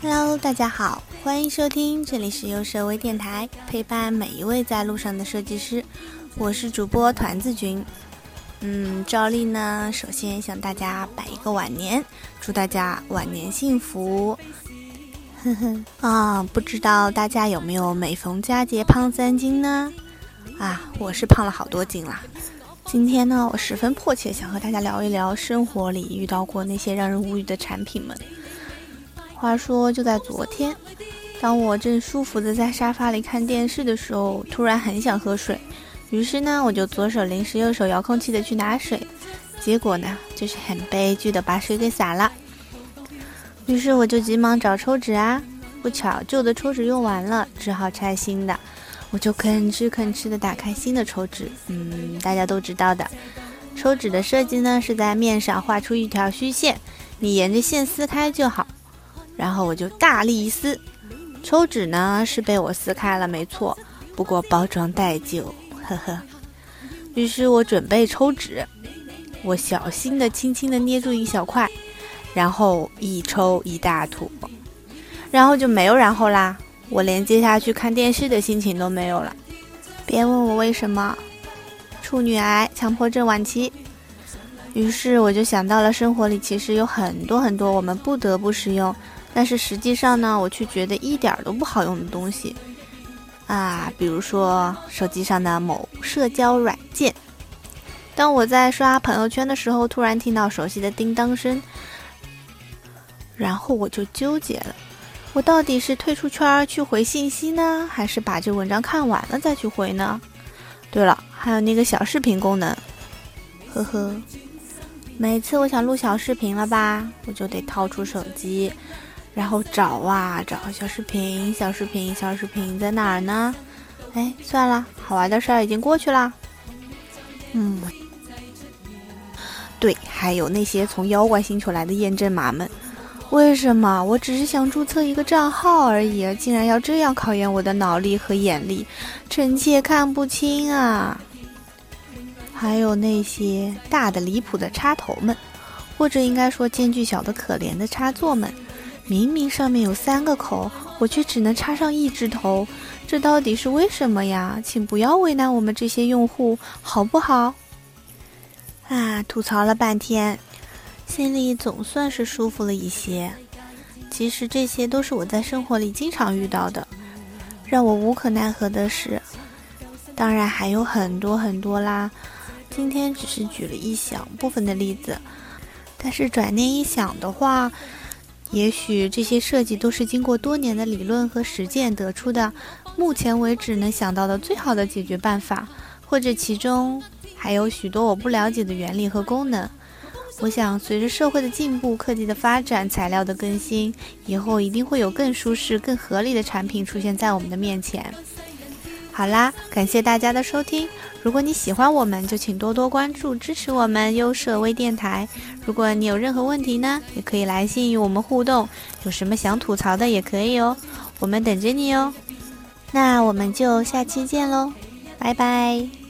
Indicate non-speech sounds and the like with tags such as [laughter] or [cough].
Hello，大家好，欢迎收听，这里是优设微电台，陪伴每一位在路上的设计师，我是主播团子君。嗯，照例呢，首先向大家拜一个晚年，祝大家晚年幸福。呵 [laughs] 呵啊，不知道大家有没有每逢佳节胖三斤呢？啊，我是胖了好多斤啦。今天呢，我十分迫切想和大家聊一聊生活里遇到过那些让人无语的产品们。话说，就在昨天，当我正舒服的在沙发里看电视的时候，突然很想喝水。于是呢，我就左手零食，右手遥控器的去拿水，结果呢，就是很悲剧的把水给洒了。于是我就急忙找抽纸啊，不巧旧的抽纸用完了，只好拆新的。我就吭哧吭哧的打开新的抽纸，嗯，大家都知道的，抽纸的设计呢是在面上画出一条虚线，你沿着线撕开就好。然后我就大力一撕，抽纸呢是被我撕开了，没错，不过包装袋旧。呵呵，于是我准备抽纸，我小心的、轻轻的捏住一小块，然后一抽一大坨，然后就没有然后啦。我连接下去看电视的心情都没有了。别问我为什么，处女癌、强迫症晚期。于是我就想到了生活里其实有很多很多我们不得不使用，但是实际上呢，我却觉得一点都不好用的东西。啊，比如说手机上的某社交软件。当我在刷朋友圈的时候，突然听到熟悉的叮当声，然后我就纠结了：我到底是退出圈去回信息呢，还是把这文章看完了再去回呢？对了，还有那个小视频功能，呵呵，每次我想录小视频了吧，我就得掏出手机。然后找啊找小视频，小视频，小视频在哪儿呢？哎，算了，好玩的事儿已经过去了。嗯，对，还有那些从妖怪星球来的验证码们，为什么我只是想注册一个账号而已，竟然要这样考验我的脑力和眼力？臣妾看不清啊！还有那些大的离谱的插头们，或者应该说间距小的可怜的插座们。明明上面有三个口，我却只能插上一只头，这到底是为什么呀？请不要为难我们这些用户，好不好？啊，吐槽了半天，心里总算是舒服了一些。其实这些都是我在生活里经常遇到的，让我无可奈何的事。当然还有很多很多啦，今天只是举了一小部分的例子，但是转念一想的话。也许这些设计都是经过多年的理论和实践得出的，目前为止能想到的最好的解决办法，或者其中还有许多我不了解的原理和功能。我想，随着社会的进步、科技的发展、材料的更新，以后一定会有更舒适、更合理的产品出现在我们的面前。好啦，感谢大家的收听。如果你喜欢我们，就请多多关注支持我们优设微电台。如果你有任何问题呢，也可以来信与我们互动。有什么想吐槽的也可以哦，我们等着你哦。那我们就下期见喽，拜拜。